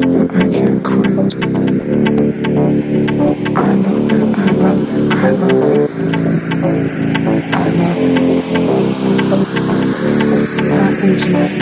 hurt, but I can't quit. I love it, I love it, I love it. I love it. I love it. I love it.